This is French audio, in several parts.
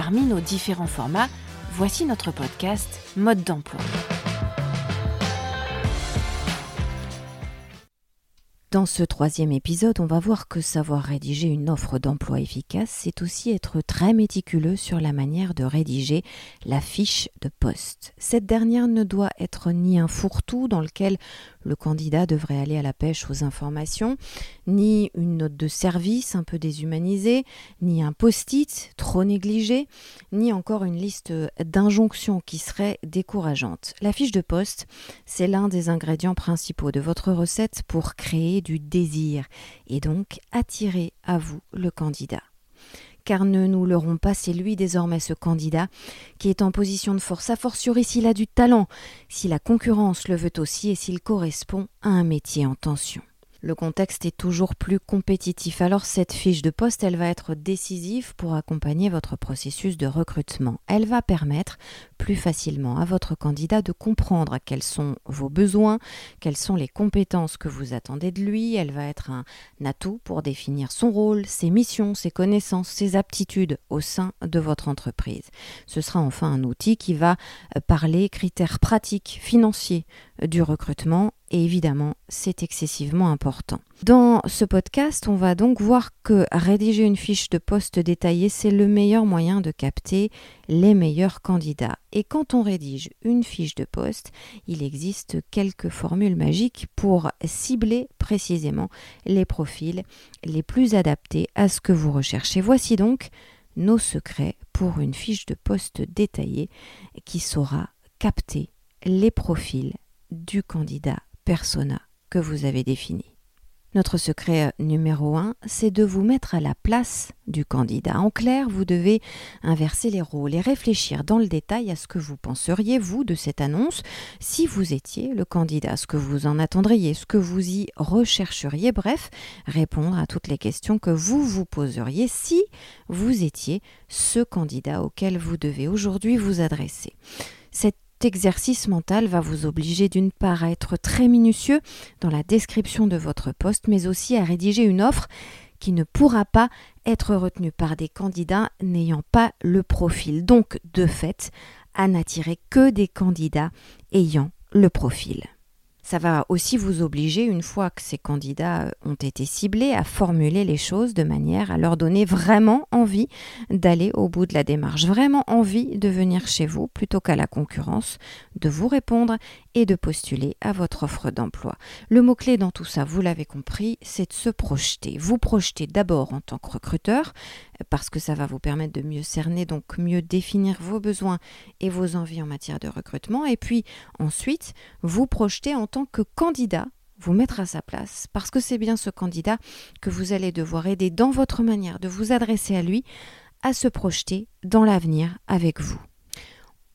Parmi nos différents formats, voici notre podcast Mode d'emploi. Dans ce troisième épisode, on va voir que savoir rédiger une offre d'emploi efficace, c'est aussi être très méticuleux sur la manière de rédiger la fiche de poste. Cette dernière ne doit être ni un fourre-tout dans lequel le candidat devrait aller à la pêche aux informations, ni une note de service un peu déshumanisée, ni un post-it trop négligé, ni encore une liste d'injonctions qui serait décourageante. La fiche de poste, c'est l'un des ingrédients principaux de votre recette pour créer du désir et donc attirer à vous le candidat car ne nous leurrons pas, c'est lui désormais ce candidat qui est en position de force, a fortiori s'il a du talent, si la concurrence le veut aussi et s'il correspond à un métier en tension. Le contexte est toujours plus compétitif, alors cette fiche de poste, elle va être décisive pour accompagner votre processus de recrutement. Elle va permettre plus facilement à votre candidat de comprendre quels sont vos besoins, quelles sont les compétences que vous attendez de lui. Elle va être un atout pour définir son rôle, ses missions, ses connaissances, ses aptitudes au sein de votre entreprise. Ce sera enfin un outil qui va parler critères pratiques, financiers du recrutement et évidemment, c'est excessivement important. Dans ce podcast, on va donc voir que rédiger une fiche de poste détaillée, c'est le meilleur moyen de capter les meilleurs candidats. Et quand on rédige une fiche de poste, il existe quelques formules magiques pour cibler précisément les profils les plus adaptés à ce que vous recherchez. Voici donc nos secrets pour une fiche de poste détaillée qui saura capter les profils du candidat persona que vous avez défini. Notre secret euh, numéro un, c'est de vous mettre à la place du candidat. En clair, vous devez inverser les rôles et réfléchir dans le détail à ce que vous penseriez, vous, de cette annonce, si vous étiez le candidat, ce que vous en attendriez, ce que vous y rechercheriez, bref, répondre à toutes les questions que vous vous poseriez si vous étiez ce candidat auquel vous devez aujourd'hui vous adresser. Exercice mental va vous obliger d'une part à être très minutieux dans la description de votre poste, mais aussi à rédiger une offre qui ne pourra pas être retenue par des candidats n'ayant pas le profil. Donc, de fait, à n'attirer que des candidats ayant le profil. Ça va aussi vous obliger, une fois que ces candidats euh, ont été ciblés, à formuler les choses de manière à leur donner vraiment envie d'aller au bout de la démarche, vraiment envie de venir chez vous plutôt qu'à la concurrence, de vous répondre et de postuler à votre offre d'emploi. Le mot-clé dans tout ça, vous l'avez compris, c'est de se projeter. Vous projetez d'abord en tant que recruteur, parce que ça va vous permettre de mieux cerner, donc mieux définir vos besoins et vos envies en matière de recrutement. Et puis ensuite, vous projetez en tant que candidat, vous mettre à sa place, parce que c'est bien ce candidat que vous allez devoir aider dans votre manière de vous adresser à lui, à se projeter dans l'avenir avec vous.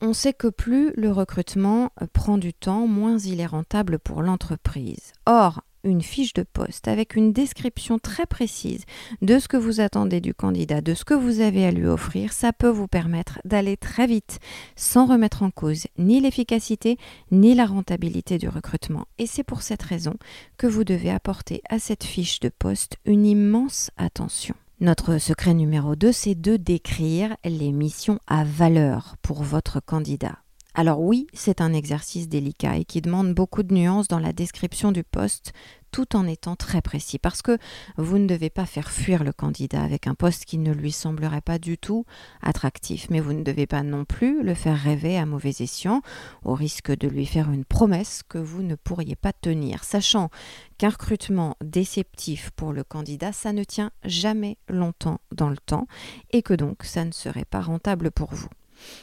On sait que plus le recrutement prend du temps, moins il est rentable pour l'entreprise. Or, une fiche de poste avec une description très précise de ce que vous attendez du candidat, de ce que vous avez à lui offrir, ça peut vous permettre d'aller très vite sans remettre en cause ni l'efficacité ni la rentabilité du recrutement. Et c'est pour cette raison que vous devez apporter à cette fiche de poste une immense attention. Notre secret numéro 2, c'est de décrire les missions à valeur pour votre candidat. Alors oui, c'est un exercice délicat et qui demande beaucoup de nuances dans la description du poste, tout en étant très précis, parce que vous ne devez pas faire fuir le candidat avec un poste qui ne lui semblerait pas du tout attractif, mais vous ne devez pas non plus le faire rêver à mauvais escient, au risque de lui faire une promesse que vous ne pourriez pas tenir, sachant qu'un recrutement déceptif pour le candidat, ça ne tient jamais longtemps dans le temps, et que donc ça ne serait pas rentable pour vous.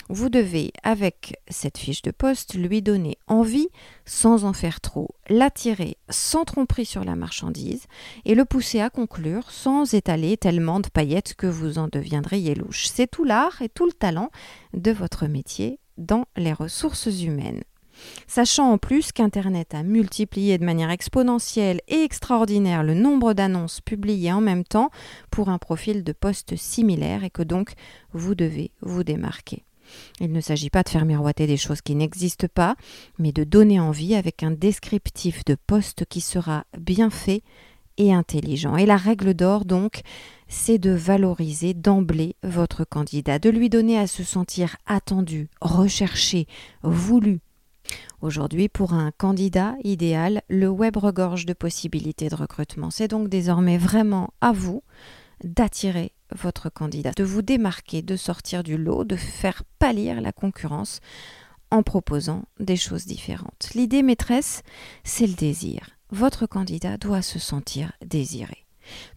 Vous devez, avec cette fiche de poste, lui donner envie sans en faire trop, l'attirer sans tromperie sur la marchandise et le pousser à conclure sans étaler tellement de paillettes que vous en deviendriez louche. C'est tout l'art et tout le talent de votre métier dans les ressources humaines. Sachant en plus qu'Internet a multiplié de manière exponentielle et extraordinaire le nombre d'annonces publiées en même temps pour un profil de poste similaire et que donc vous devez vous démarquer. Il ne s'agit pas de faire miroiter des choses qui n'existent pas, mais de donner envie avec un descriptif de poste qui sera bien fait et intelligent. Et la règle d'or, donc, c'est de valoriser d'emblée votre candidat, de lui donner à se sentir attendu, recherché, voulu. Aujourd'hui, pour un candidat idéal, le web regorge de possibilités de recrutement. C'est donc désormais vraiment à vous d'attirer votre candidat, de vous démarquer, de sortir du lot, de faire pâlir la concurrence en proposant des choses différentes. L'idée maîtresse, c'est le désir. Votre candidat doit se sentir désiré.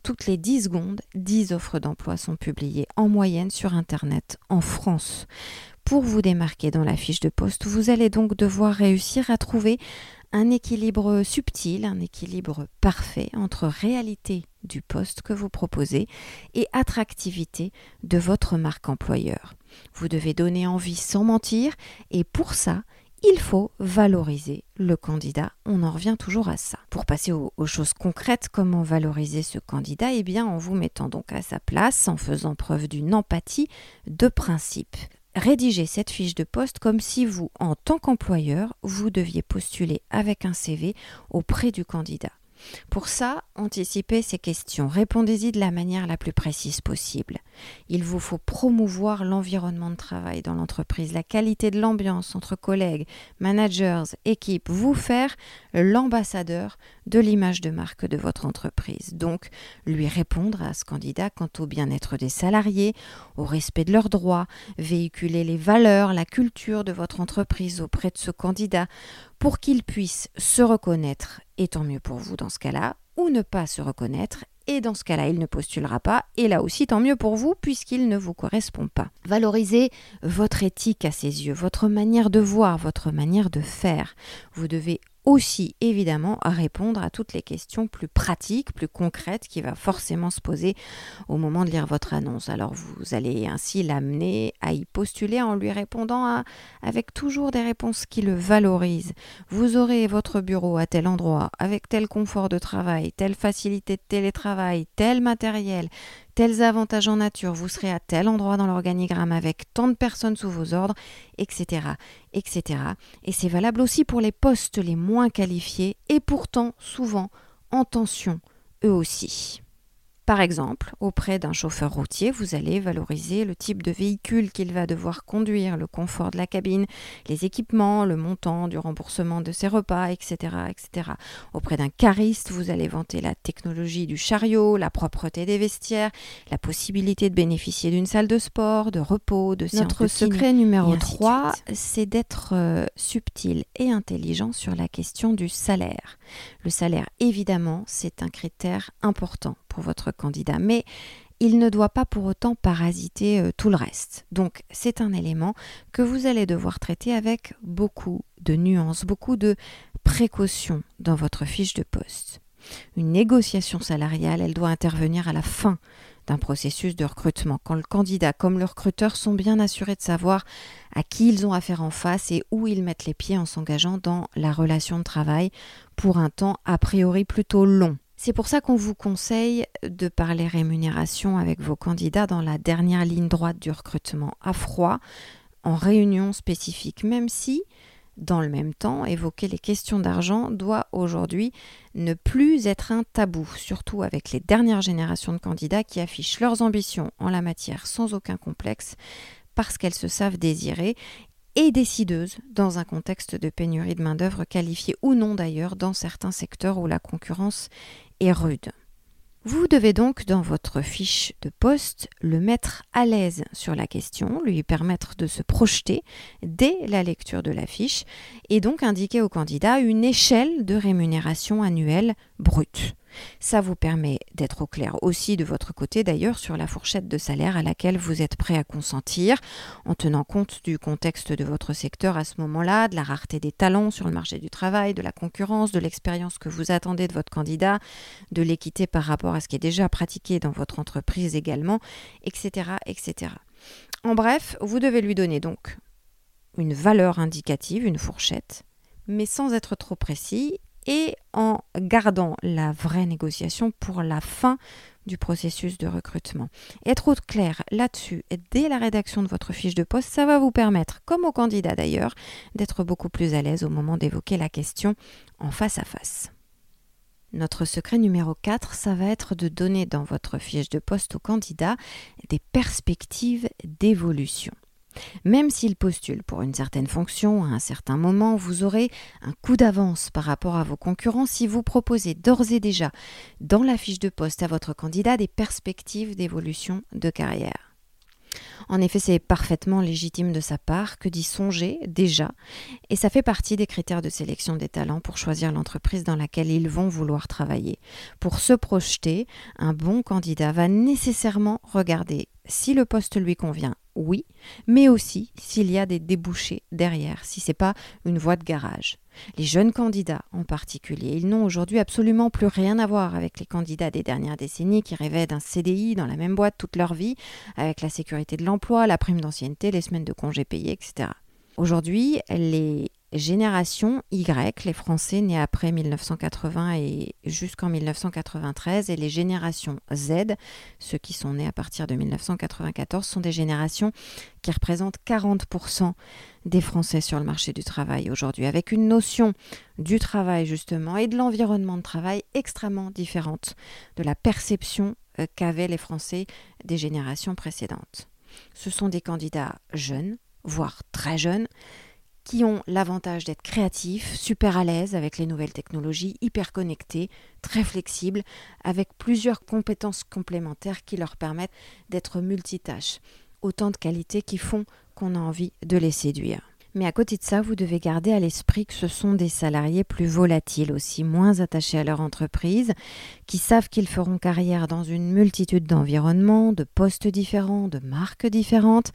Toutes les 10 secondes, 10 offres d'emploi sont publiées en moyenne sur Internet en France. Pour vous démarquer dans la fiche de poste, vous allez donc devoir réussir à trouver un équilibre subtil, un équilibre parfait entre réalité du poste que vous proposez et attractivité de votre marque employeur. Vous devez donner envie sans mentir et pour ça, il faut valoriser le candidat. On en revient toujours à ça. Pour passer aux, choses concrètes, comment valoriser ce candidat? Eh bien, en vous mettant donc à sa place, en faisant preuve d'une empathie de principe rédigez cette fiche de poste comme si vous, en tant qu'employeur, vous deviez postuler avec un CV auprès du candidat. Pour ça, anticipez ces questions, répondez-y de la manière la plus précise possible. Il vous faut promouvoir l'environnement de travail dans l'entreprise, la qualité de l'ambiance entre collègues, managers, équipes, vous faire l'ambassadeur de l'image de marque de votre entreprise. Donc, lui répondre à ce candidat quant au bien-être des salariés, au respect de leurs droits, véhiculer les valeurs, la culture de votre entreprise auprès de ce candidat pour qu'il puisse se reconnaître, et tant mieux pour vous dans ce cas-là, ou ne pas se reconnaître, et dans ce cas-là, il ne postulera pas, et là aussi, tant mieux pour vous, puisqu'il ne vous correspond pas. Valorisez votre éthique à ses yeux, votre manière de voir, votre manière de faire. Vous devez aussi évidemment à répondre à toutes les questions plus pratiques, plus concrètes qui va forcément se poser au moment de lire votre annonce. Alors vous allez ainsi l'amener à y postuler en lui répondant avec toujours des réponses qui le valorisent. Vous aurez votre bureau à tel endroit, avec tel confort de travail, telle facilité de télétravail, tel matériel, tels avantages en nature, vous serez à tel endroit dans l'organigramme avec tant de personnes sous vos ordres, etc. etc. Et c'est valable aussi pour les postes les moins qualifiés et pourtant souvent en tension, eux aussi. Par exemple, auprès d'un chauffeur routier, vous allez valoriser le type de véhicule qu'il va devoir conduire, le confort de la cabine, les équipements, le montant du remboursement de ses repas, etc. etc. Auprès d'un cariste, vous allez vanter la technologie du chariot, la propreté des vestiaires, la possibilité de bénéficier d'une salle de sport, de repos, de Notre secret numéro 3, c'est d'être euh, subtil et intelligent sur la question du salaire. Le salaire, évidemment, c'est un critère important pour votre candidat, mais il ne doit pas pour autant parasiter euh, tout le reste. Donc c'est un élément que vous allez devoir traiter avec beaucoup de nuances, beaucoup de précautions dans votre fiche de poste. Une négociation salariale, elle doit intervenir à la fin d'un processus de recrutement, quand le candidat comme le recruteur sont bien assurés de savoir à qui ils ont affaire en face et où ils mettent les pieds en s'engageant dans la relation de travail pour un temps a priori plutôt long. C'est pour ça qu'on vous conseille de parler rémunération avec vos candidats dans la dernière ligne droite du recrutement à froid, en réunion spécifique, même si, dans le même temps, évoquer les questions d'argent doit aujourd'hui ne plus être un tabou, surtout avec les dernières générations de candidats qui affichent leurs ambitions en la matière sans aucun complexe, parce qu'elles se savent désirées et décideuses dans un contexte de pénurie de main-d'œuvre qualifiée ou non d'ailleurs dans certains secteurs où la concurrence est rude. Vous devez donc, dans votre fiche de poste, le mettre à l'aise sur la question, lui permettre de se projeter dès la lecture de la fiche et donc indiquer au candidat une échelle de rémunération annuelle brute. Ça vous permet d'être au clair aussi de votre côté d'ailleurs sur la fourchette de salaire à laquelle vous êtes prêt à consentir, en tenant compte du contexte de votre secteur à ce moment-là, de la rareté des talents sur le marché du travail, de la concurrence, de l'expérience que vous attendez de votre candidat, de l'équité par rapport à ce qui est déjà pratiqué dans votre entreprise également, etc. etc. En bref, vous devez lui donner donc une valeur indicative, une fourchette, mais sans être trop précis et en gardant la vraie négociation pour la fin du processus de recrutement. Être au clair là-dessus dès la rédaction de votre fiche de poste, ça va vous permettre, comme au candidat d'ailleurs, d'être beaucoup plus à l'aise au moment d'évoquer la question en face à face. Notre secret numéro 4, ça va être de donner dans votre fiche de poste au candidat des perspectives d'évolution. Même s'il postule pour une certaine fonction à un certain moment, vous aurez un coup d'avance par rapport à vos concurrents si vous proposez d'ores et déjà dans la fiche de poste à votre candidat des perspectives d'évolution de carrière. En effet, c'est parfaitement légitime de sa part que d'y songer déjà, et ça fait partie des critères de sélection des talents pour choisir l'entreprise dans laquelle ils vont vouloir travailler. Pour se projeter, un bon candidat va nécessairement regarder si le poste lui convient oui, mais aussi s'il y a des débouchés derrière, si ce n'est pas une voie de garage. Les jeunes candidats en particulier, ils n'ont aujourd'hui absolument plus rien à voir avec les candidats des dernières décennies qui rêvaient d'un CDI dans la même boîte toute leur vie, avec la sécurité de l'emploi, la prime d'ancienneté, les semaines de congés payés, etc. Aujourd'hui, les génération Y, les Français nés après 1980 et jusqu'en 1993, et les générations Z, ceux qui sont nés à partir de 1994, sont des générations qui représentent 40% des Français sur le marché du travail aujourd'hui, avec une notion du travail justement et de l'environnement de travail extrêmement différente de la perception euh, qu'avaient les Français des générations précédentes. Ce sont des candidats jeunes, voire très jeunes, qui ont l'avantage d'être créatifs, super à l'aise avec les nouvelles technologies, hyper connectés, très flexibles, avec plusieurs compétences complémentaires qui leur permettent d'être multitâches. Autant de qualités qui font qu'on a envie de les séduire. Mais à côté de ça, vous devez garder à l'esprit que ce sont des salariés plus volatiles aussi, moins attachés à leur entreprise, qui savent qu'ils feront carrière dans une multitude d'environnements, de postes différents, de marques différentes.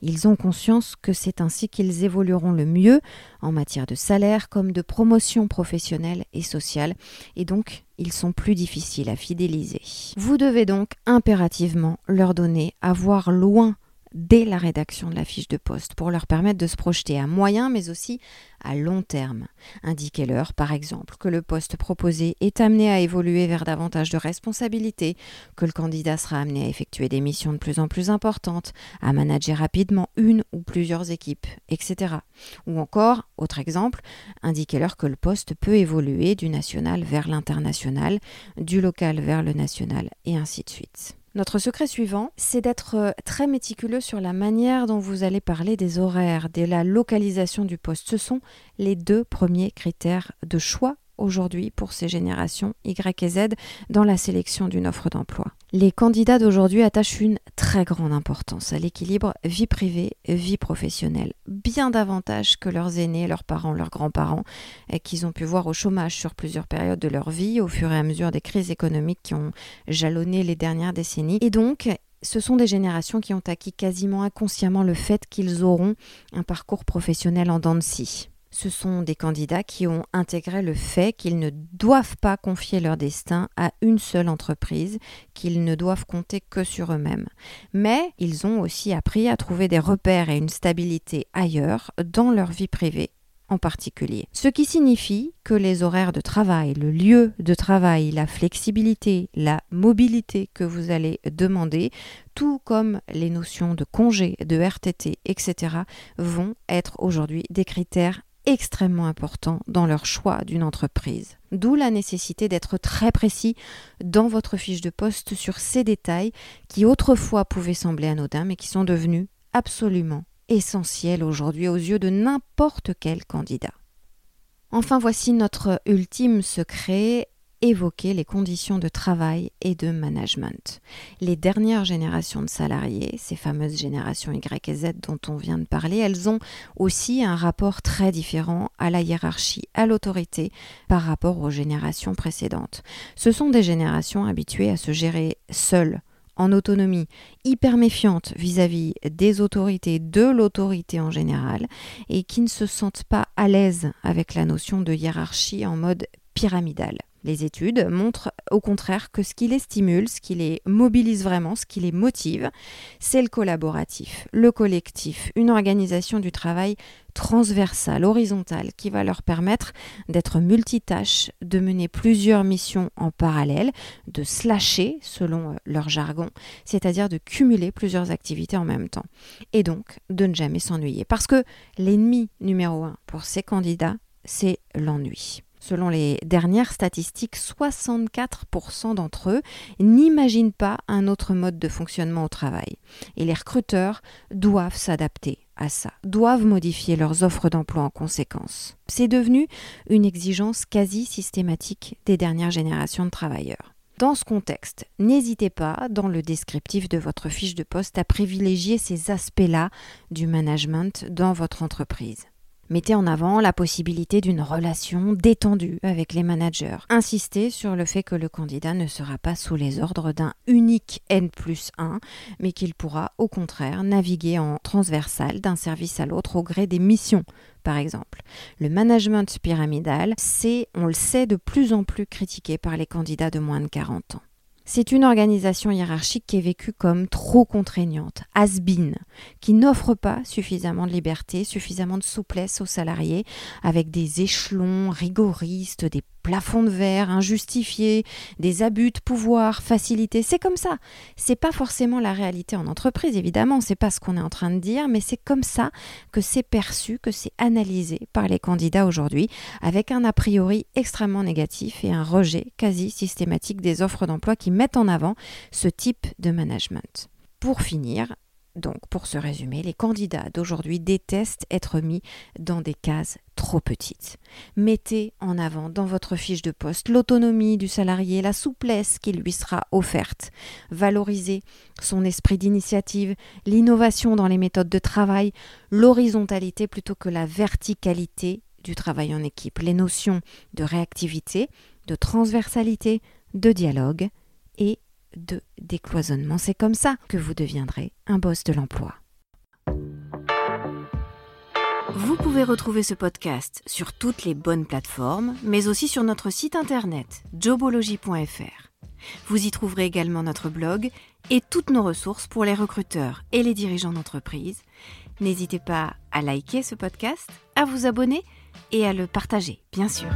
Ils ont conscience que c'est ainsi qu'ils évolueront le mieux en matière de salaire comme de promotion professionnelle et sociale, et donc ils sont plus difficiles à fidéliser. Vous devez donc impérativement leur donner à voir loin dès la rédaction de la fiche de poste pour leur permettre de se projeter à moyen mais aussi à long terme. Indiquez-leur par exemple que le poste proposé est amené à évoluer vers davantage de responsabilités, que le candidat sera amené à effectuer des missions de plus en plus importantes, à manager rapidement une ou plusieurs équipes, etc. Ou encore, autre exemple, indiquez-leur que le poste peut évoluer du national vers l'international, du local vers le national et ainsi de suite. Notre secret suivant, c'est d'être euh, très méticuleux sur la manière dont vous allez parler des horaires, de la localisation du poste. Ce sont les deux premiers critères de choix aujourd'hui pour ces générations Y et Z dans la sélection d'une offre d'emploi. Les candidats d'aujourd'hui attachent une très grande importance à l'équilibre vie privée, vie professionnelle, bien davantage que leurs aînés, leurs parents, leurs grands-parents, qu'ils ont pu voir au chômage sur plusieurs périodes de leur vie au fur et à mesure des crises économiques qui ont jalonné les dernières décennies. Et donc, ce sont des générations qui ont acquis quasiment inconsciemment le fait qu'ils auront un parcours professionnel en dents ce sont des candidats qui ont intégré le fait qu'ils ne doivent pas confier leur destin à une seule entreprise, qu'ils ne doivent compter que sur eux-mêmes. Mais ils ont aussi appris à trouver des repères et une stabilité ailleurs, dans leur vie privée en particulier. Ce qui signifie que les horaires de travail, le lieu de travail, la flexibilité, la mobilité que vous allez demander, tout comme les notions de congé, de RTT, etc., vont être aujourd'hui des critères extrêmement important dans leur choix d'une entreprise. D'où la nécessité d'être très précis dans votre fiche de poste sur ces détails qui autrefois pouvaient sembler anodins mais qui sont devenus absolument essentiels aujourd'hui aux yeux de n'importe quel candidat. Enfin voici notre ultime secret évoquer les conditions de travail et de management. Les dernières générations de salariés, ces fameuses générations Y et Z dont on vient de parler, elles ont aussi un rapport très différent à la hiérarchie, à l'autorité par rapport aux générations précédentes. Ce sont des générations habituées à se gérer seules en autonomie, hyper méfiante vis-à-vis des autorités, de l'autorité en général, et qui ne se sentent pas à l'aise avec la notion de hiérarchie en mode pyramidal. Les études montrent au contraire que ce qui les stimule, ce qui les mobilise vraiment, ce qui les motive, c'est le collaboratif, le collectif, une organisation du travail transversale, horizontale, qui va leur permettre d'être multitâches, de mener plusieurs missions en parallèle, de slasher selon euh, leur jargon, c'est-à-dire de cumuler plusieurs activités en même temps, et donc de ne jamais s'ennuyer. Parce que l'ennemi numéro un pour ces candidats, c'est l'ennui. Selon les dernières statistiques, 64% d'entre eux n'imaginent pas un autre mode de fonctionnement au travail. Et les recruteurs doivent s'adapter à ça, doivent modifier leurs offres d'emploi en conséquence. C'est devenu une exigence quasi systématique des dernières générations de travailleurs. Dans ce contexte, n'hésitez pas, dans le descriptif de votre fiche de poste, à privilégier ces aspects-là du management dans votre entreprise. Mettez en avant la possibilité d'une relation détendue avec les managers. Insistez sur le fait que le candidat ne sera pas sous les ordres d'un unique N plus 1, mais qu'il pourra au contraire naviguer en transversal d'un service à l'autre au gré des missions par exemple. Le management pyramidal, c'est, on le sait, de plus en plus critiqué par les candidats de moins de 40 ans. C'est une organisation hiérarchique qui est vécue comme trop contraignante, has qui n'offre pas suffisamment de liberté, suffisamment de souplesse aux salariés, avec des échelons rigoristes, des plafond de verre injustifié, des abus de pouvoir, facilité. C'est comme ça. C'est pas forcément la réalité en entreprise, évidemment, c'est pas ce qu'on est en train de dire, mais c'est comme ça que c'est perçu, que c'est analysé par les candidats aujourd'hui, avec un a priori extrêmement négatif et un rejet quasi systématique des offres d'emploi qui mettent en avant ce type de management. Pour finir, donc, pour se résumer, les candidats d'aujourd'hui détestent être mis dans des cases trop petites. Mettez en avant dans votre fiche de poste l'autonomie du salarié, la souplesse qui lui sera offerte. Valorisez son esprit d'initiative, l'innovation dans les méthodes de travail, l'horizontalité plutôt que la verticalité du travail en équipe, les notions de réactivité, de transversalité, de dialogue de décloisonnement. C'est comme ça que vous deviendrez un boss de l'emploi. Vous pouvez retrouver ce podcast sur toutes les bonnes plateformes, mais aussi sur notre site internet jobology.fr. Vous y trouverez également notre blog et toutes nos ressources pour les recruteurs et les dirigeants d'entreprise. N'hésitez pas à liker ce podcast, à vous abonner et à le partager, bien sûr.